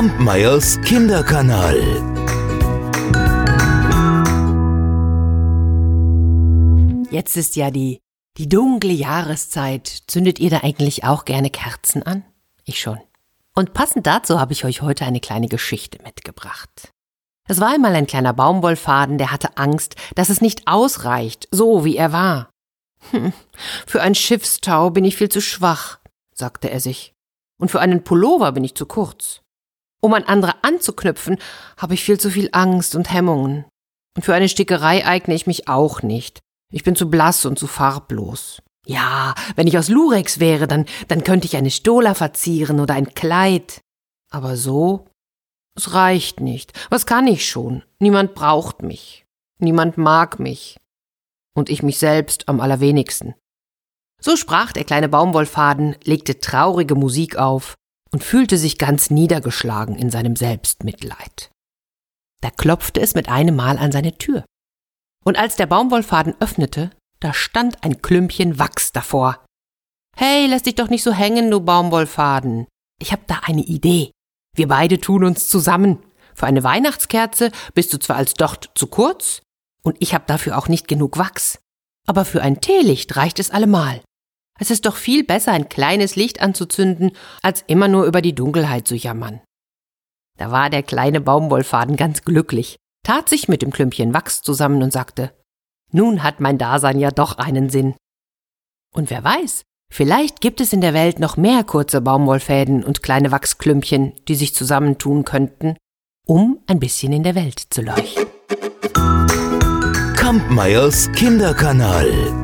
Kampmeyers Kinderkanal. Jetzt ist ja die, die dunkle Jahreszeit. Zündet ihr da eigentlich auch gerne Kerzen an? Ich schon. Und passend dazu habe ich euch heute eine kleine Geschichte mitgebracht. Es war einmal ein kleiner Baumwollfaden, der hatte Angst, dass es nicht ausreicht, so wie er war. Hm, für ein Schiffstau bin ich viel zu schwach, sagte er sich. Und für einen Pullover bin ich zu kurz. Um an andere anzuknüpfen, habe ich viel zu viel Angst und Hemmungen. Und für eine Stickerei eigne ich mich auch nicht. Ich bin zu blass und zu farblos. Ja, wenn ich aus Lurex wäre, dann, dann könnte ich eine Stola verzieren oder ein Kleid. Aber so? Es reicht nicht. Was kann ich schon? Niemand braucht mich. Niemand mag mich. Und ich mich selbst am allerwenigsten. So sprach der kleine Baumwollfaden, legte traurige Musik auf und fühlte sich ganz niedergeschlagen in seinem Selbstmitleid. Da klopfte es mit einem Mal an seine Tür. Und als der Baumwollfaden öffnete, da stand ein Klümpchen Wachs davor. Hey, lass dich doch nicht so hängen, du Baumwollfaden. Ich hab da eine Idee. Wir beide tun uns zusammen. Für eine Weihnachtskerze bist du zwar als Docht zu kurz, und ich hab dafür auch nicht genug Wachs, aber für ein Teelicht reicht es allemal. Es ist doch viel besser, ein kleines Licht anzuzünden, als immer nur über die Dunkelheit zu jammern. Da war der kleine Baumwollfaden ganz glücklich, tat sich mit dem Klümpchen Wachs zusammen und sagte, nun hat mein Dasein ja doch einen Sinn. Und wer weiß, vielleicht gibt es in der Welt noch mehr kurze Baumwollfäden und kleine Wachsklümpchen, die sich zusammentun könnten, um ein bisschen in der Welt zu leuchten. Kampmeyers Kinderkanal.